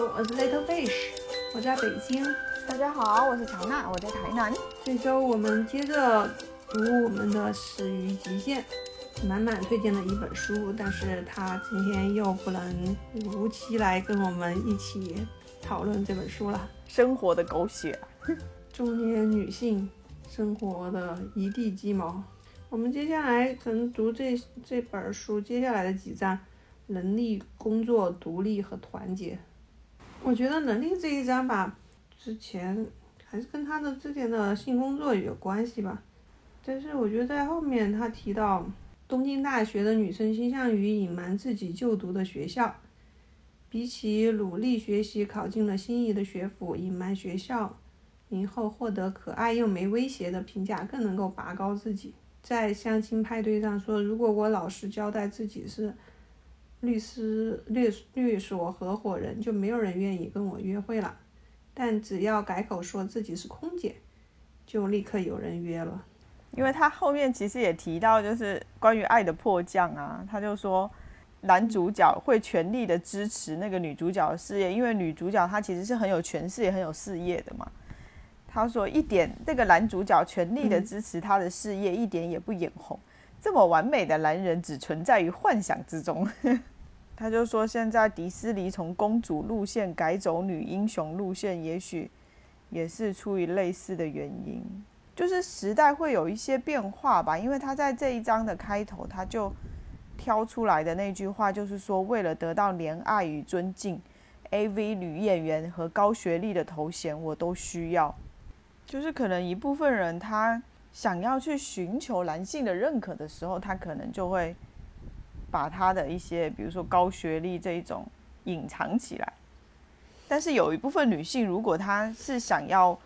我是 Little Fish，我在北京。大家好，我是乔娜，我在台南。这周我们接着读我们的《始于极限》，满满推荐的一本书，但是他今天又不能如期来跟我们一起讨论这本书了。生活的狗血，中年女性生活的一地鸡毛。我们接下来可能读这这本书接下来的几章。能力、工作、独立和团结。我觉得能力这一章吧，之前还是跟他的之前的性工作有关系吧。但是我觉得在后面他提到，东京大学的女生倾向于隐瞒自己就读的学校，比起努力学习考进了心仪的学府，隐瞒学校名后获得可爱又没威胁的评价更能够拔高自己。在相亲派对上说，如果我老实交代自己是。律师、律律所合伙人就没有人愿意跟我约会了，但只要改口说自己是空姐，就立刻有人约了。因为他后面其实也提到，就是关于爱的迫降啊，他就说男主角会全力的支持那个女主角的事业，因为女主角她其实是很有权势也很有事业的嘛。他说一点，这个男主角全力的支持她的事业，一点也不眼红。这么完美的男人只存在于幻想之中。他就说，现在迪士尼从公主路线改走女英雄路线，也许也是出于类似的原因，就是时代会有一些变化吧。因为他在这一章的开头，他就挑出来的那句话，就是说，为了得到怜爱与尊敬，AV 女演员和高学历的头衔我都需要。就是可能一部分人他。想要去寻求男性的认可的时候，他可能就会把他的一些，比如说高学历这一种隐藏起来。但是有一部分女性，如果她是想要，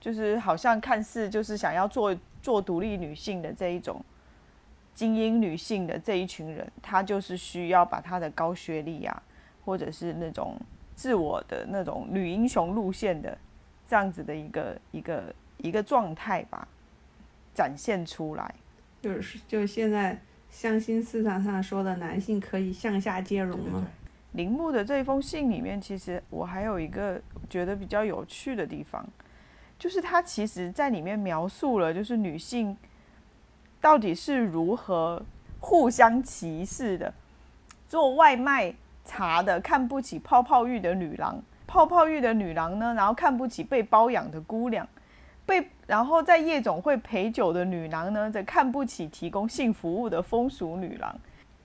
就是好像看似就是想要做做独立女性的这一种精英女性的这一群人，她就是需要把她的高学历啊，或者是那种自我的那种女英雄路线的这样子的一个一个一个状态吧。展现出来，就是就现在相亲市场上说的男性可以向下兼容吗？铃木的这封信里面，其实我还有一个觉得比较有趣的地方，就是他其实在里面描述了，就是女性到底是如何互相歧视的。做外卖茶的看不起泡泡浴的女郎，泡泡浴的女郎呢，然后看不起被包养的姑娘。被然后在夜总会陪酒的女郎呢，则看不起提供性服务的风俗女郎；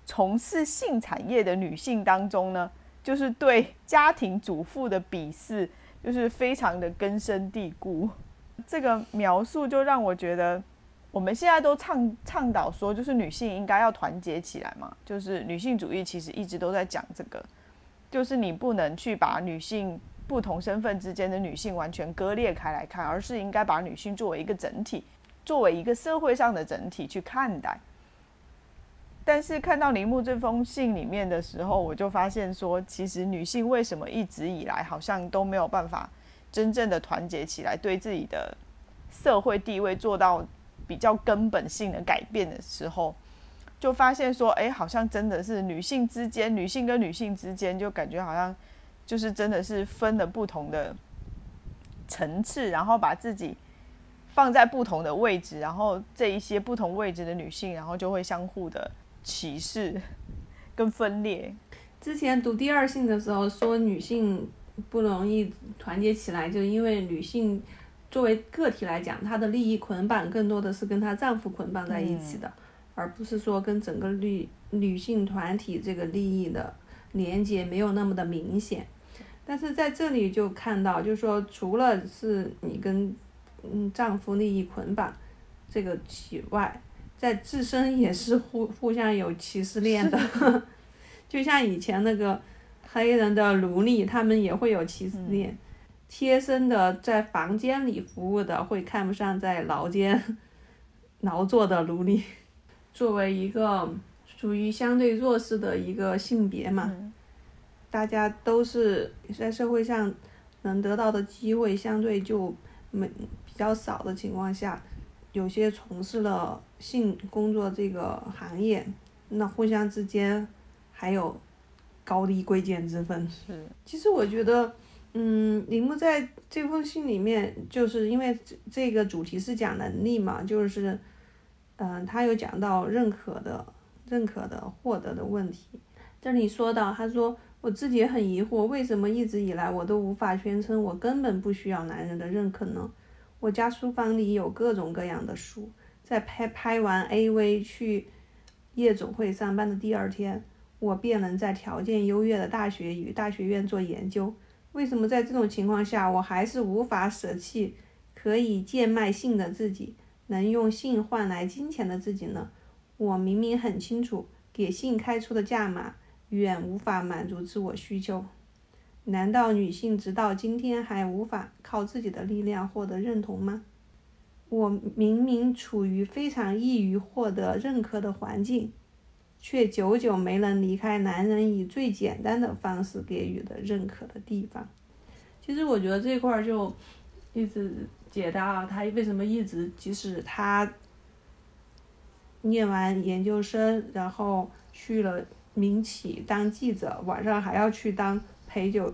从事性产业的女性当中呢，就是对家庭主妇的鄙视，就是非常的根深蒂固。这个描述就让我觉得，我们现在都倡倡导说，就是女性应该要团结起来嘛，就是女性主义其实一直都在讲这个，就是你不能去把女性。不同身份之间的女性完全割裂开来看，而是应该把女性作为一个整体，作为一个社会上的整体去看待。但是看到铃木这封信里面的时候，我就发现说，其实女性为什么一直以来好像都没有办法真正的团结起来，对自己的社会地位做到比较根本性的改变的时候，就发现说，哎，好像真的是女性之间，女性跟女性之间，就感觉好像。就是真的是分了不同的层次，然后把自己放在不同的位置，然后这一些不同位置的女性，然后就会相互的歧视跟分裂。之前读第二性的时候说女性不容易团结起来，就因为女性作为个体来讲，她的利益捆绑更多的是跟她丈夫捆绑在一起的，而不是说跟整个女女性团体这个利益的连接没有那么的明显。但是在这里就看到，就是说，除了是你跟嗯丈夫利益捆绑这个以外，在自身也是互互相有歧视链的，就像以前那个黑人的奴隶，他们也会有歧视链，贴身的在房间里服务的会看不上在牢间 劳作的奴隶，作为一个属于相对弱势的一个性别嘛。大家都是在社会上能得到的机会相对就没比较少的情况下，有些从事了性工作这个行业，那互相之间还有高低贵贱之分。是，其实我觉得，嗯，铃木在这封信里面，就是因为这这个主题是讲能力嘛，就是，嗯、他有讲到认可的、认可的获得的问题。这里说到，他说我自己也很疑惑，为什么一直以来我都无法宣称我根本不需要男人的认可呢？我家书房里有各种各样的书，在拍拍完 AV 去夜总会上班的第二天，我便能在条件优越的大学与大学院做研究。为什么在这种情况下，我还是无法舍弃可以贱卖性的自己，能用性换来金钱的自己呢？我明明很清楚，给性开出的价码远无法满足自我需求。难道女性直到今天还无法靠自己的力量获得认同吗？我明明处于非常易于获得认可的环境，却久久没能离开男人以最简单的方式给予的认可的地方。其实我觉得这块儿就一直解答了他为什么一直，即使他念完研究生，然后去了民企当记者，晚上还要去当陪酒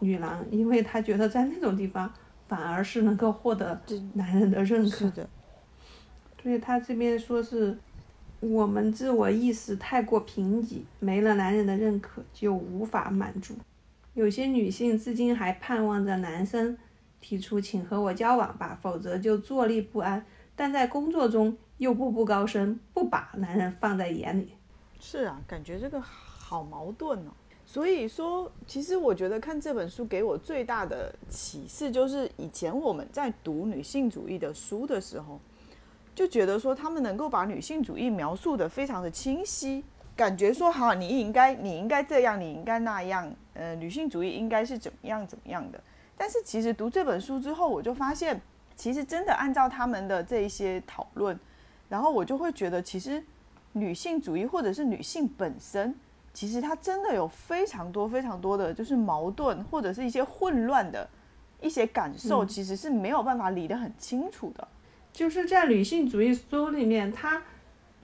女郎，因为她觉得在那种地方反而是能够获得男人的认可。是的，所以他这边说是我们自我意识太过贫瘠，没了男人的认可就无法满足。有些女性至今还盼望着男生提出“请和我交往吧”，否则就坐立不安。但在工作中又步步高升，不把男人放在眼里。是啊，感觉这个好矛盾哦。所以说，其实我觉得看这本书给我最大的启示，就是以前我们在读女性主义的书的时候，就觉得说他们能够把女性主义描述的非常的清晰，感觉说好，你应该你应该这样，你应该那样，呃，女性主义应该是怎么样怎么样的。但是其实读这本书之后，我就发现，其实真的按照他们的这一些讨论，然后我就会觉得，其实女性主义或者是女性本身，其实它真的有非常多非常多的就是矛盾或者是一些混乱的一些感受，嗯其实是没有办法理得很清楚的。就是在女性主义书里面，她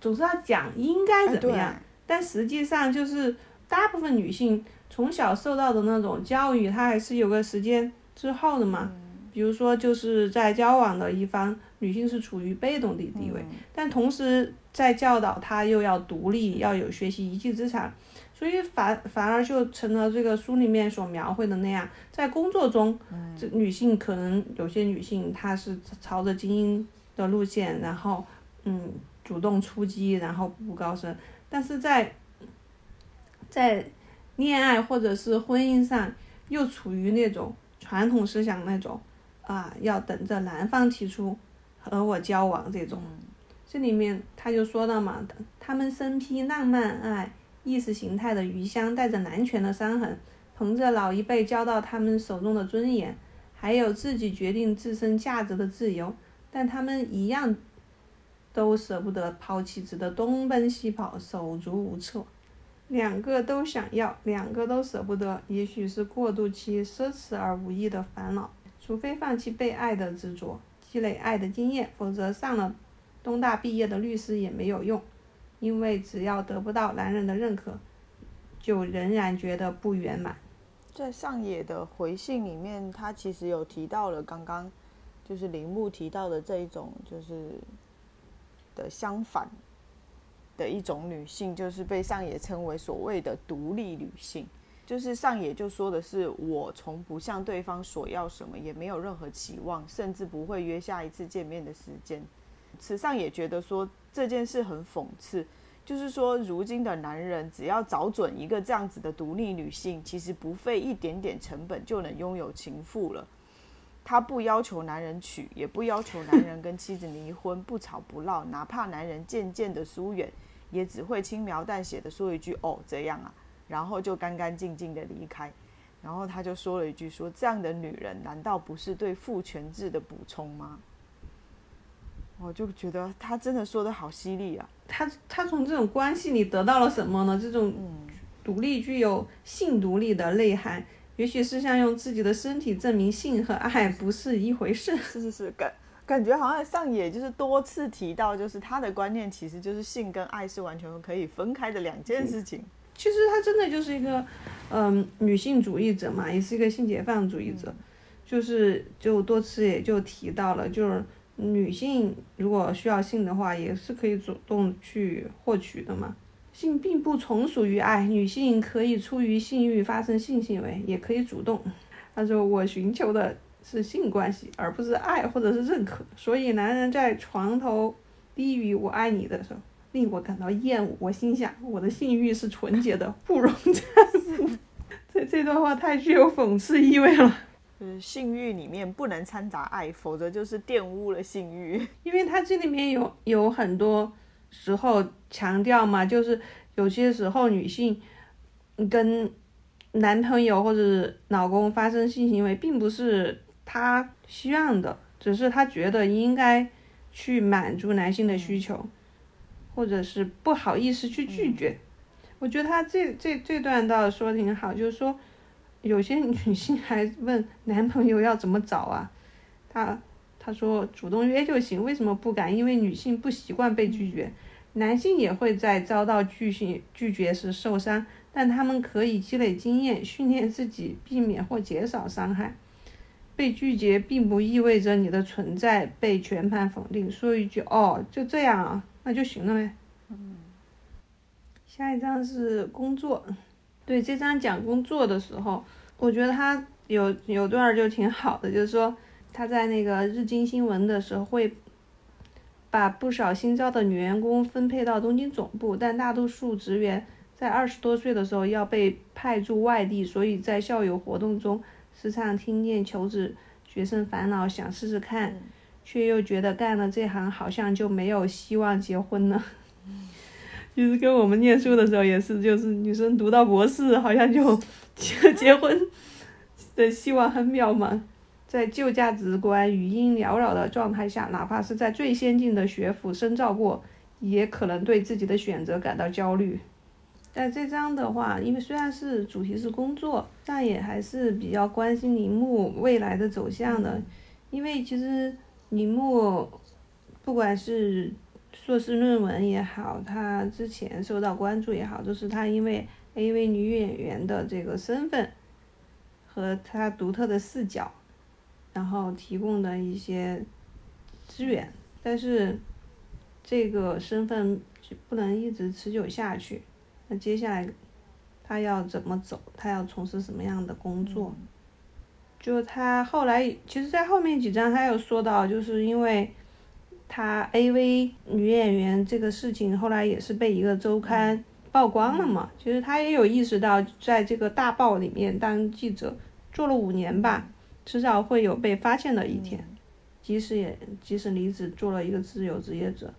总是要讲应该怎么样，哎但实际上就是大部分女性从小受到的那种教育，她还是有个时间之后的嘛。比如说，就是在交往的一方，女性是处于被动的地位，但同时在教导她又要独立，要有学习一技之长，所以反反而就成了这个书里面所描绘的那样，在工作中，这女性可能有些女性她是朝着精英的路线，然后嗯主动出击，然后步步高升，但是在在恋爱或者是婚姻上，又处于那种传统思想那种啊，要等着男方提出和我交往这种。这里面他就说到嘛，他们身披浪漫爱、意识形态的余香，带着男权的伤痕，捧着老一辈交到他们手中的尊严，还有自己决定自身价值的自由，但他们一样都舍不得抛弃，只得东奔西跑，手足无措。两个都想要，两个都舍不得，也许是过渡期奢侈而无益的烦恼。除非放弃被爱的执着，积累爱的经验，否则上了东大毕业的律师也没有用，因为只要得不到男人的认可，就仍然觉得不圆满。在上野的回信里面，他其实有提到了刚刚就是铃木提到的这一种，就是的相反的一种女性，就是被上野称为所谓的独立女性。就是上野就说的是，我从不向对方索要什么，也没有任何期望，甚至不会约下一次见面的时间。池上也觉得说这件事很讽刺，就是说，如今的男人只要找准一个这样子的独立女性，其实不费一点点成本就能拥有情妇了。他不要求男人娶，也不要求男人跟妻子离婚，不吵不闹，哪怕男人渐渐的疏远，也只会轻描淡写的说一句“哦，这样啊”，然后就干干净净的离开。然后他就说了一句说：“这样的女人难道不是对父权制的补充吗？”我就觉得他真的说的好犀利啊！他他从这种关系里得到了什么呢？这种独立具有性独立的内涵，也许是像用自己的身体证明性和爱不是一回事。是是是，感感觉好像上野就是多次提到，就是他的观念其实就是性跟爱是完全可以分开的两件事情。其实他真的就是一个，嗯，女性主义者嘛，也是一个性解放主义者，就是就多次也就提到了，就是女性如果需要性的话，也是可以主动去获取的嘛。性并不从属于爱，女性可以出于性欲发生性行为，也可以主动。他说我寻求的是性关系，而不是爱或者是认可。所以男人在床头低语“我爱你”的时候。令我感到厌恶。我心想，我的性欲是纯洁的，不容辜负。这这段话太具有讽刺意味了。就是性欲里面不能掺杂爱，否则就是玷污了性欲。因为他这里面有有很多时候强调嘛，就是有些时候女性跟男朋友或者老公发生性行为，并不是她希望的，只是她觉得应该去满足男性的需求。或者是不好意思去拒绝，我觉得他这这这段倒说挺好，就是说有些女性 还问男朋友要怎么找啊，他他说主动约就行，为什么不敢？因为女性不习惯被拒绝，男性也会在遭到拒绝拒绝时受伤，但他们可以积累经验，训练自己避免或减少伤害。被拒绝并不意味着你的存在被全盘否定，说一句哦，就这样啊。那就行了呗。嗯，下一章是工作。对，这章讲工作的时候，我觉得他有有段就挺好的，就是说他在那个日经新闻的时候会把不少新招的女员工分配到东京总部，但大多数职员在二十多岁的时候要被派驻外地，所以在校友活动中时常听见求职学生烦恼，想试试看。却又觉得干了这行好像就没有希望结婚了，就是跟我们念书的时候也是，就是女生读到博士好像就 结结婚的希望很渺茫。在旧价值观语音缭绕的状态下，哪怕是在最先进的学府深造过，也可能对自己的选择感到焦虑。在这章的话，因为虽然是主题是工作，但也还是比较关心铃木未来的走向的，因为其实。李木，不管是硕士论文也好，他之前受到关注也好，都是他因为 AV 女演员的这个身份和他独特的视角，然后提供的一些资源。但是这个身份不能一直持久下去，那接下来他要怎么走？他要从事什么样的工作？就他后来，其实，在后面几章他有说到，就是因为他 AV 女演员这个事情，后来也是被一个周刊曝光了嘛。其实他也有意识到，在这个大报里面当记者做了五年吧，迟早会有被发现的一天。即使也即使离职做了一个自由职业者，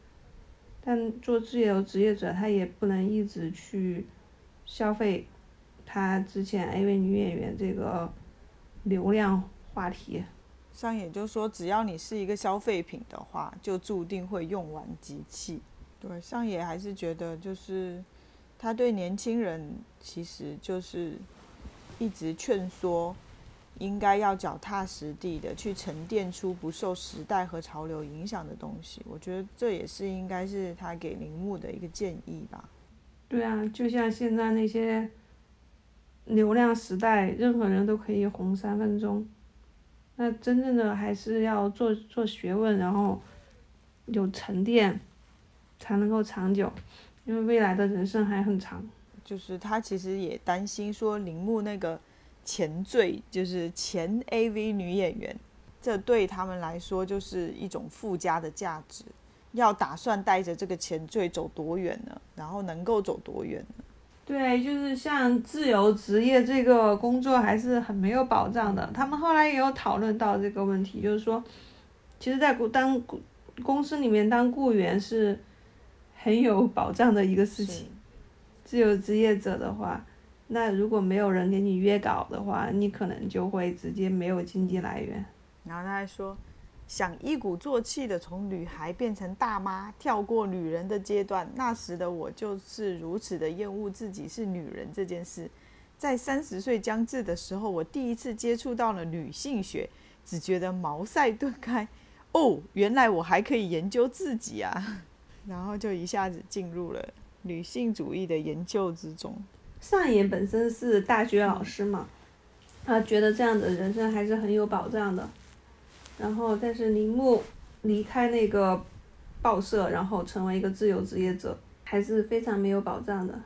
但做自由职业者，他也不能一直去消费他之前 AV 女演员这个。流量话题，上也就是说，只要你是一个消费品的话，就注定会用完机器。对，上野还是觉得，就是他对年轻人，其实就是一直劝说，应该要脚踏实地的去沉淀出不受时代和潮流影响的东西。我觉得这也是应该是他给铃木的一个建议吧。对啊，就像现在那些。流量时代，任何人都可以红三分钟。那真正的还是要做做学问，然后有沉淀，才能够长久。因为未来的人生还很长。就是他其实也担心说，铃木那个前缀就是前 AV 女演员，这对他们来说就是一种附加的价值。要打算带着这个前缀走多远呢？然后能够走多远呢？对，就是像自由职业这个工作还是很没有保障的。他们后来也有讨论到这个问题，就是说，其实，在当公司里面当雇员是很有保障的一个事情。自由职业者的话，那如果没有人给你约稿的话，你可能就会直接没有经济来源。然后他还说。想一鼓作气的从女孩变成大妈，跳过女人的阶段。那时的我就是如此的厌恶自己是女人这件事。在三十岁将至的时候，我第一次接触到了女性学，只觉得茅塞顿开。哦，原来我还可以研究自己啊！然后就一下子进入了女性主义的研究之中。上野本身是大学老师嘛，他觉得这样的人生还是很有保障的。然后，但是铃木离开那个报社，然后成为一个自由职业者，还是非常没有保障的。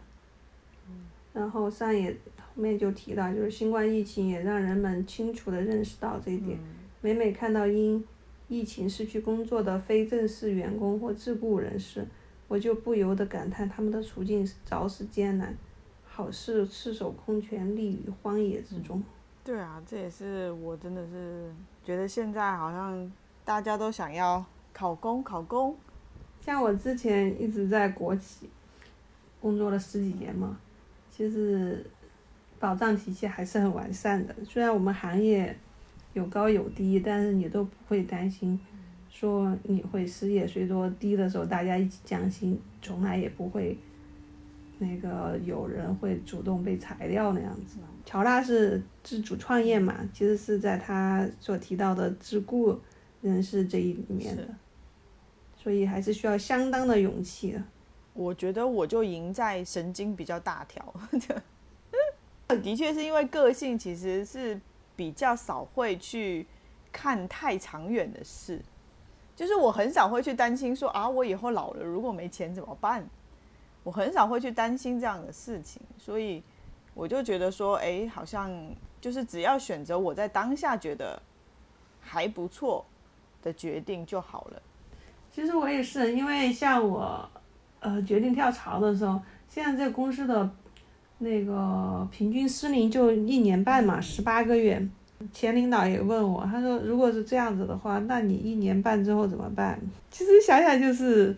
然后上野后面就提到，就是新冠疫情也让人们清楚地认识到这一点。每每看到因疫情失去工作的非正式员工或自雇人士，我就不由得感叹他们的处境着实艰难，好似赤手空拳立于荒野之中。对啊，这也是我真的是觉得现在好像大家都想要考公考公。像我之前一直在国企工作了十几年嘛。其实保障体系还是很完善的，虽然我们行业有高有低，但是你都不会担心说你会失业，所以说低的时候大家一起降薪，从来也不会那个有人会主动被裁掉那样子。乔纳是自主创业嘛，其实是在他所提到的自雇人士这一里面的，所以还是需要相当的勇气的。我觉得我就赢在神经比较大条，的确是因为个性其实是比较少会去看太长远的事，就是我很少会去担心说啊，我以后老了如果没钱怎么办？我很少会去担心这样的事情，所以我就觉得说，哎，好像就是只要选择我在当下觉得还不错的决定就好了。其实我也是，因为像我。呃，决定跳槽的时候，现在这公司的那个平均失灵就一年半嘛，十八个月。前领导也问我，他说如果是这样子的话，那你一年半之后怎么办？其实想想就是，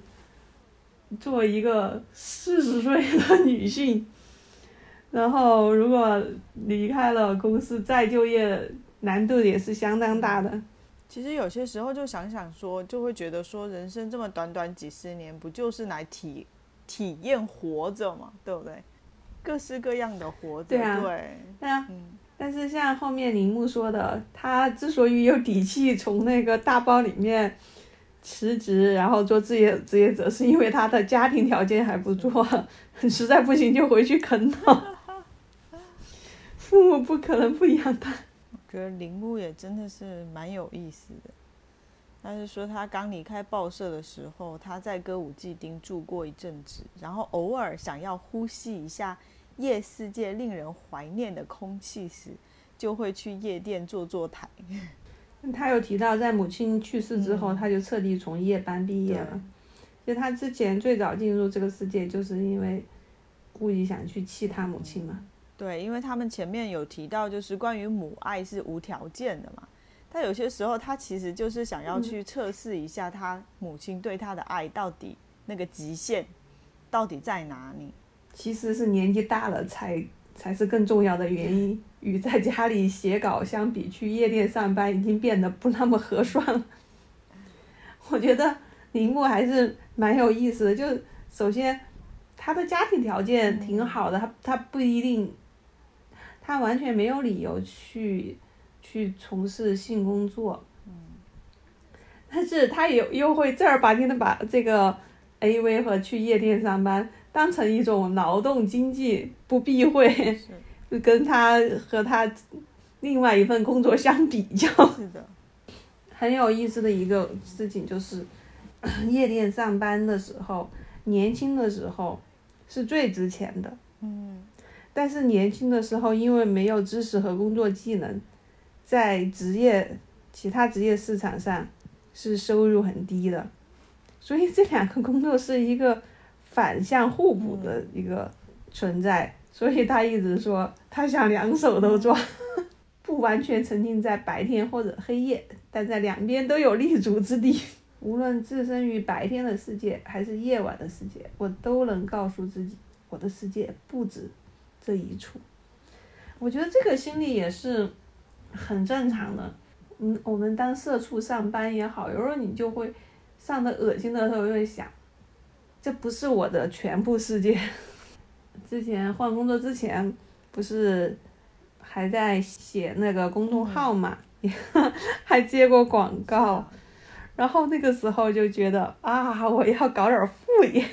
作为一个四十岁的女性，然后如果离开了公司再就业，难度也是相当大的。其实有些时候就想想说，就会觉得说，人生这么短短几十年，不就是来体体验活着嘛，对不对？各式各样的活着，对啊，对啊。但是像后面铃木说的，他之所以有底气从那个大包里面辞职，然后做自业职业者，是因为他的家庭条件还不错，实在不行就回去啃老，父母不可能不养他。觉得铃木也真的是蛮有意思的。他是说，他刚离开报社的时候，他在歌舞伎町住过一阵子，然后偶尔想要呼吸一下夜世界令人怀念的空气时，就会去夜店坐坐台。他有提到，在母亲去世之后，他就彻底从夜班毕业了。就他之前最早进入这个世界，就是因为故意想去气他母亲嘛。对，因为他们前面有提到，就是关于母爱是无条件的嘛。但有些时候，他其实就是想要去测试一下他母亲对他的爱到底那个极限到底在哪里。其实是年纪大了才才是更重要的原因。与在家里写稿相比，去夜店上班已经变得不那么合算了。我觉得铃木还是蛮有意思的。就首先，他的家庭条件挺好的，他他不一定。他完全没有理由去去从事性工作，但是他又又会正儿八经的把这个 A V 和去夜店上班当成一种劳动经济，不避讳，跟他和他另外一份工作相比较，是的，很有意思的一个事情就是，夜店上班的时候，年轻的时候是最值钱的，嗯。但是年轻的时候，因为没有知识和工作技能，在职业其他职业市场上是收入很低的，所以这两个工作是一个反向互补的一个存在。所以他一直说他想两手都抓，不完全沉浸在白天或者黑夜，但在两边都有立足之地。无论置身于白天的世界还是夜晚的世界，我都能告诉自己，我的世界不止。这一处，我觉得这个心理也是很正常的。嗯，我们当社畜上班也好，有时候你就会上的恶心的时候，就会想，这不是我的全部世界。之前换工作之前，不是还在写那个公众号嘛，还接过广告，然后那个时候就觉得啊，我要搞点副业，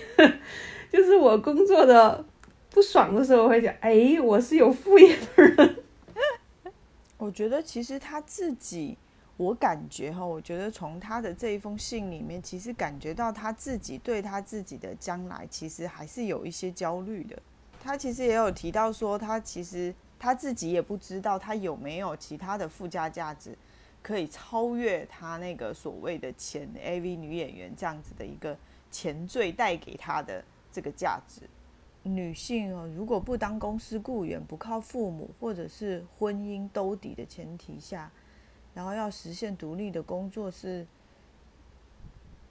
就是我工作的。不爽的时候，会讲，哎，我是有副业的人。我觉得其实他自己，我感觉哈，我觉得从他的这一封信里面，其实感觉到他自己对他自己的将来，其实还是有一些焦虑的。他其实也有提到说，他其实他自己也不知道他有没有其他的附加价值，可以超越他那个所谓的前 AV 女演员这样子的一个前缀带给他的这个价值。女性哦，如果不当公司雇员，不靠父母或者是婚姻兜底的前提下，然后要实现独立的工作是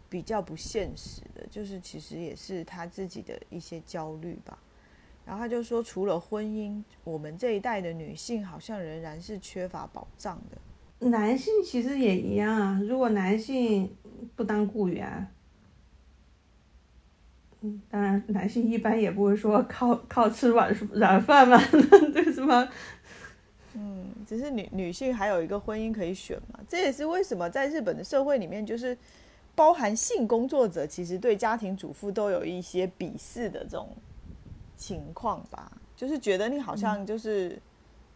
比较不现实的。就是其实也是她自己的一些焦虑吧。然后她就说，除了婚姻，我们这一代的女性好像仍然是缺乏保障的。男性其实也一样啊，如果男性不当雇员。当然，男性一般也不会说靠靠吃软软饭嘛，对是吗？嗯，只是女女性还有一个婚姻可以选嘛，这也是为什么在日本的社会里面，就是包含性工作者，其实对家庭主妇都有一些鄙视的这种情况吧，就是觉得你好像就是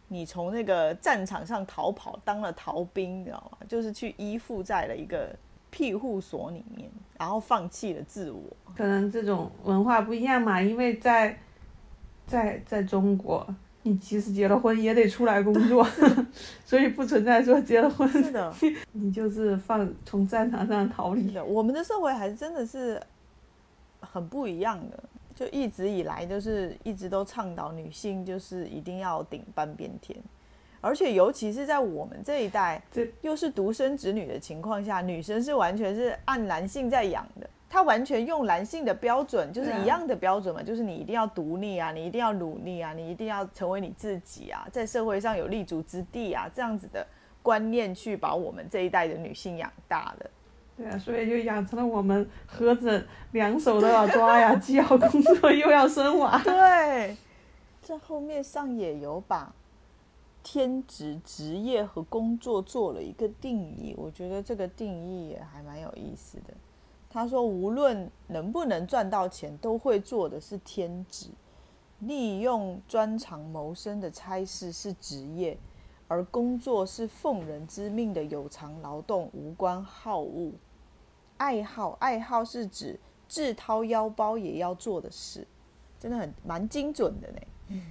你从那个战场上逃跑，当了逃兵，你知道吗？就是去依附在了一个。庇护所里面，然后放弃了自我。可能这种文化不一样嘛，因为在在在中国，你即使结了婚也得出来工作，所以不存在说结了婚是的，你就是放从战场上逃离的。我们的社会还是真的是很不一样的，就一直以来就是一直都倡导女性就是一定要顶半边天。而且，尤其是在我们这一代，这又是独生子女的情况下，女生是完全是按男性在养的。她完全用男性的标准，就是一样的标准嘛，就是你一定要独立啊，你一定要努力啊，你一定要成为你自己啊，在社会上有立足之地啊，这样子的观念去把我们这一代的女性养大的。对啊，所以就养成了我们盒子两手都要抓呀，既要工作又要生娃。对，这后面上也有把。天职、职业和工作做了一个定义，我觉得这个定义也还蛮有意思的。他说，无论能不能赚到钱，都会做的是天职，利用专长谋生的差事是职业，而工作是奉人之命的有偿劳动，无关好恶。爱好，爱好是指自掏腰包也要做的事，真的很蛮精准的呢。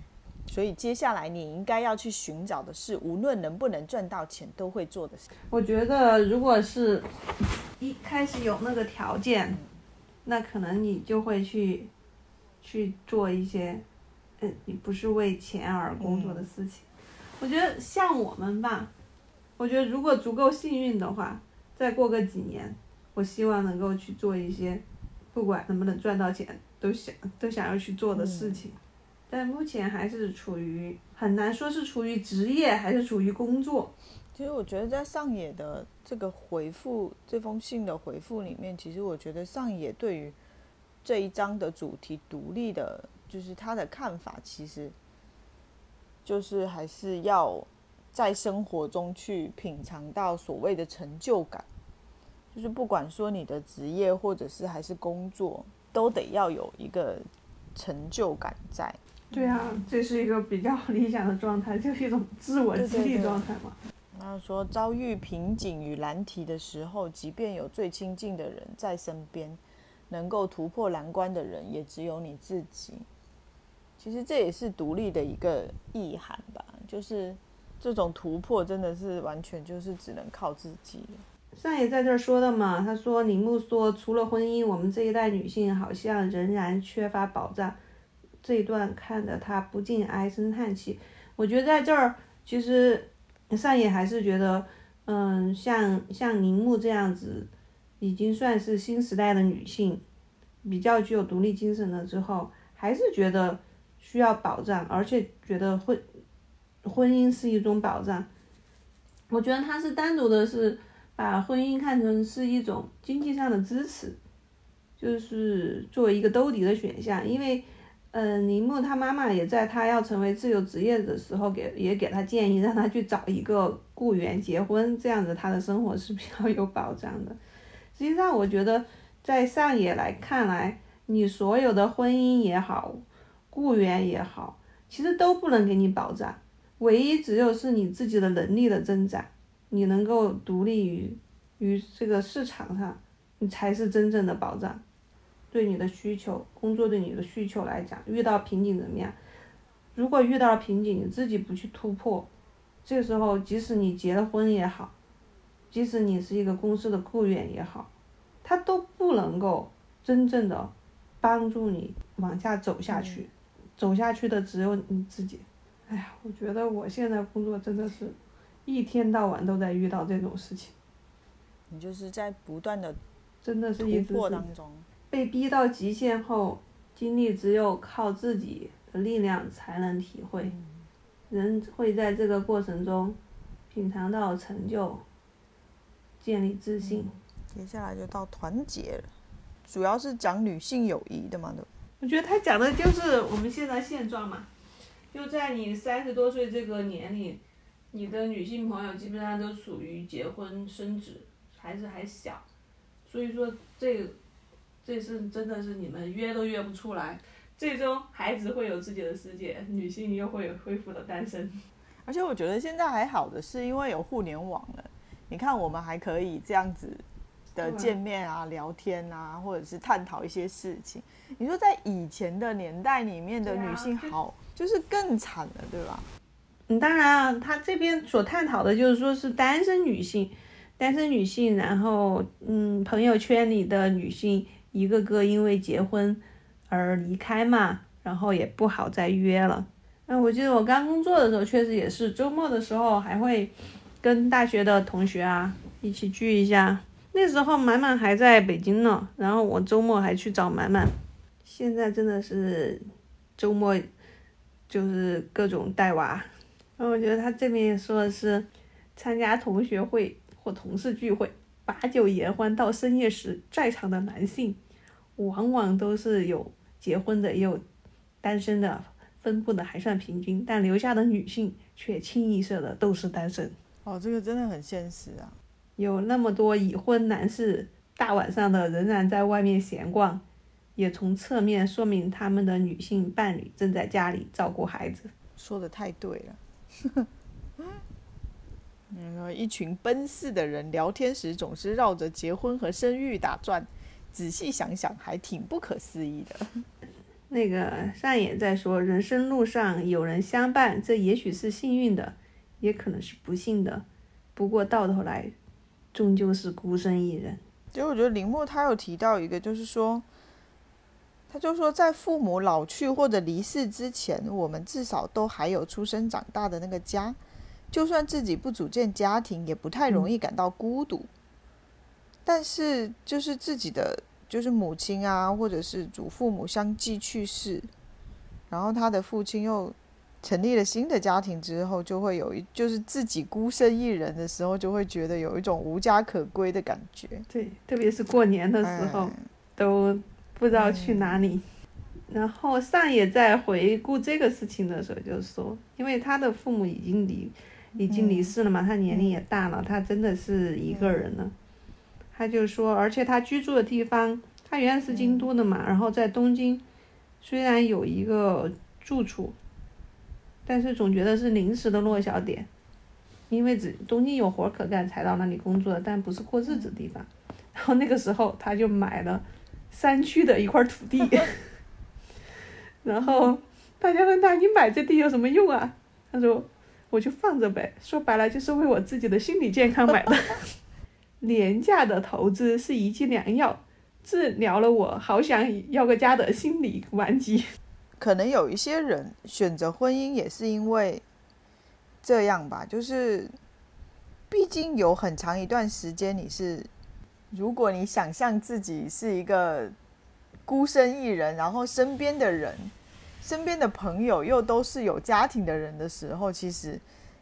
所以接下来你应该要去寻找的是，无论能不能赚到钱，都会做的事。我觉得，如果是一开始有那个条件，那可能你就会去去做一些，嗯，你不是为钱而工作的事情。我觉得像我们吧，我觉得如果足够幸运的话，再过个几年，我希望能够去做一些，不管能不能赚到钱，都想都想要去做的事情。但目前还是处于很难说是处于职业还是处于工作。其实我觉得在上野的这个回复这封信的回复里面，其实我觉得上野对于这一章的主题独立的，就是他的看法，其实就是还是要在生活中去品尝到所谓的成就感，就是不管说你的职业或者是还是工作，都得要有一个成就感在。对啊，这是一个比较理想的状态，就是一种自我激励状态嘛。那说遭遇瓶颈与难题的时候，即便有最亲近的人在身边，能够突破难关的人也只有你自己。其实这也是独立的一个意涵吧，就是这种突破真的是完全就是只能靠自己。上野在这儿说的嘛，他说铃木说，除了婚姻，我们这一代女性好像仍然缺乏保障。这一段看着他不禁唉声叹气。我觉得在这儿，其实上野还是觉得，嗯，像像铃木这样子，已经算是新时代的女性，比较具有独立精神了之后，还是觉得需要保障，而且觉得婚婚姻是一种保障。我觉得他是单独的，是把婚姻看成是一种经济上的支持，就是作为一个兜底的选项，因为。嗯，铃木他妈妈也在他要成为自由职业的时候，给也给他建议，让他去找一个雇员结婚，这样子他的生活是比较有保障的。实际上，我觉得在上野来看来，你所有的婚姻也好，雇员也好，其实都不能给你保障。唯一只有是你自己的能力的增长，你能够独立于于这个市场上，你才是真正的保障。对你的需求，工作对你的需求来讲，遇到瓶颈怎么样？如果遇到了瓶颈，你自己不去突破，这时候即使你结了婚也好，即使你是一个公司的雇员也好，他都不能够真正的帮助你往下走下去。走下去的只有你自己。哎呀，我觉得我现在工作真的是，一天到晚都在遇到这种事情。你就是在不断的真的是一直当中。被逼到极限后，经历只有靠自己的力量才能体会。人会在这个过程中品尝到成就，建立自信。接下来就到团结了，主要是讲女性友谊的嘛，都我觉得他讲的就是我们现在现状嘛，就在你三十多岁这个年龄，你的女性朋友基本上都属于结婚生子，孩子还小，所以说这。这是真的是你们约都约不出来，最终孩子会有自己的世界，女性又会恢复了单身。而且我觉得现在还好的是，因为有互联网了，你看我们还可以这样子的见面啊、聊天啊，或者是探讨一些事情。你说在以前的年代里面的女性，好就是更惨了，对吧？嗯，当然啊，他这边所探讨的就是说是单身女性，单身女性，然后嗯，朋友圈里的女性。一个个因为结婚而离开嘛，然后也不好再约了。那我记得我刚工作的时候，确实也是周末的时候还会跟大学的同学啊一起聚一下。那时候满满还在北京呢，然后我周末还去找满满。现在真的是周末就是各种带娃。然后我觉得他这边说的是参加同学会或同事聚会。把酒言欢到深夜时，在场的男性往往都是有结婚的，也有单身的，分布的还算平均。但留下的女性却清一色的都是单身。哦，这个真的很现实啊！有那么多已婚男士，大晚上的仍然在外面闲逛，也从侧面说明他们的女性伴侣正在家里照顾孩子。说的太对了。嗯，一群奔四的人聊天时总是绕着结婚和生育打转，仔细想想还挺不可思议的。那个上野在说，人生路上有人相伴，这也许是幸运的，也可能是不幸的。不过到头来，终究是孤身一人。其实我觉得铃木他有提到一个，就是说，他就说在父母老去或者离世之前，我们至少都还有出生长大的那个家。就算自己不组建家庭，也不太容易感到孤独。但是，就是自己的，就是母亲啊，或者是祖父母相继去世，然后他的父亲又成立了新的家庭之后，就会有一，就是自己孤身一人的时候，就会觉得有一种无家可归的感觉。对，特别是过年的时候，都不知道去哪里。然后上野在回顾这个事情的时候，就说，因为他的父母已经离。已经离世了嘛，他年龄也大了，他真的是一个人了。他就说，而且他居住的地方，他原来是京都的嘛，然后在东京，虽然有一个住处，但是总觉得是临时的落脚点，因为只东京有活可干才到那里工作的，但不是过日子的地方。然后那个时候他就买了山区的一块土地，然后大家问他：“你买这地有什么用啊？”他说。我就放着呗，说白了就是为我自己的心理健康买的。廉价的投资是一剂良药，治疗了我好想要个家的心理顽疾。可能有一些人选择婚姻也是因为这样吧，就是毕竟有很长一段时间你是，如果你想象自己是一个孤身一人，然后身边的人。身边的朋友又都是有家庭的人的时候，其实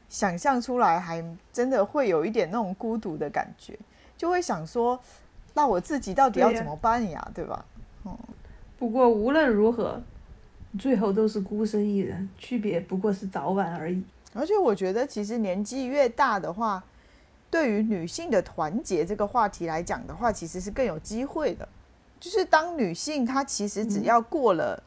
想象出来还真的会有一点那种孤独的感觉，就会想说，那我自己到底要怎么办呀？对吧？嗯。不过无论如何，最后都是孤身一人，区别不过是早晚而已。而且我觉得，其实年纪越大的话，对于女性的团结这个话题来讲的话，其实是更有机会的。就是当女性她其实只要过了。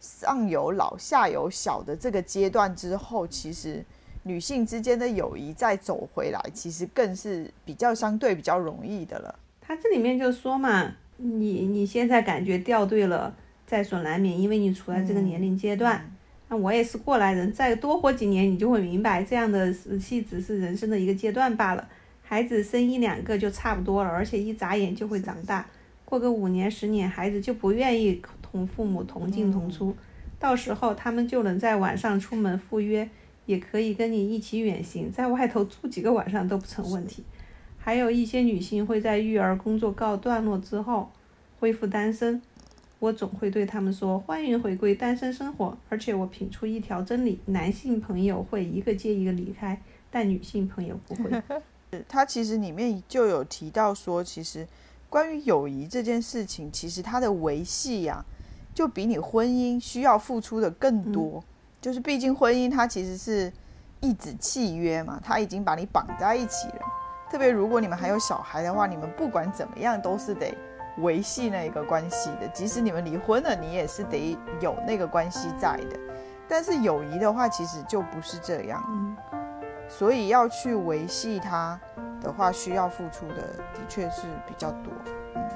上有老下有小的这个阶段之后，其实女性之间的友谊再走回来，其实更是比较相对比较容易的了。他这里面就说嘛，你你现在感觉掉队了，在所难免，因为你处在这个年龄阶段。那我也是过来人，再多活几年，你就会明白，这样的时期只是人生的一个阶段罢了。孩子生一两个就差不多了，而且一眨眼就会长大。过个五年十年，孩子就不愿意同父母同进同出，到时候他们就能在晚上出门赴约，也可以跟你一起远行，在外头住几个晚上都不成问题。还有一些女性会在育儿工作告段落之后恢复单身，我总会对他们说欢迎回归单身生活。而且我品出一条真理：男性朋友会一个接一个离开，但女性朋友不会。他其实里面就有提到说，其实关于友谊这件事情，其实它的维系呀，就比你婚姻需要付出的更多。就是毕竟婚姻它其实是一纸契约嘛，它已经把你绑在一起了。特别如果你们还有小孩的话，你们不管怎么样都是得维系那个关系的。即使你们离婚了，你也是得有那个关系在的。但是友谊的话，其实就不是这样。所以要去维系它的话，需要付出的的确是比较多。嗯。